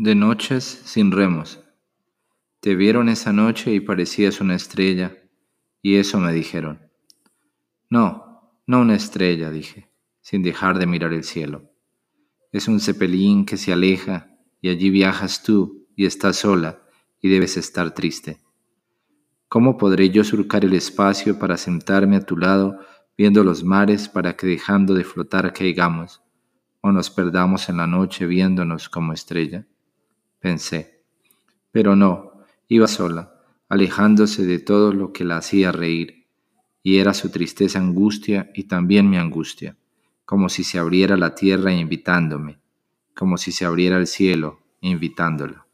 De noches sin remos. Te vieron esa noche y parecías una estrella, y eso me dijeron. No, no una estrella, dije, sin dejar de mirar el cielo. Es un cepelín que se aleja, y allí viajas tú, y estás sola, y debes estar triste. ¿Cómo podré yo surcar el espacio para sentarme a tu lado, viendo los mares para que dejando de flotar caigamos, o nos perdamos en la noche viéndonos como estrella? Pensé. Pero no, iba sola, alejándose de todo lo que la hacía reír, y era su tristeza angustia y también mi angustia, como si se abriera la tierra invitándome, como si se abriera el cielo invitándola.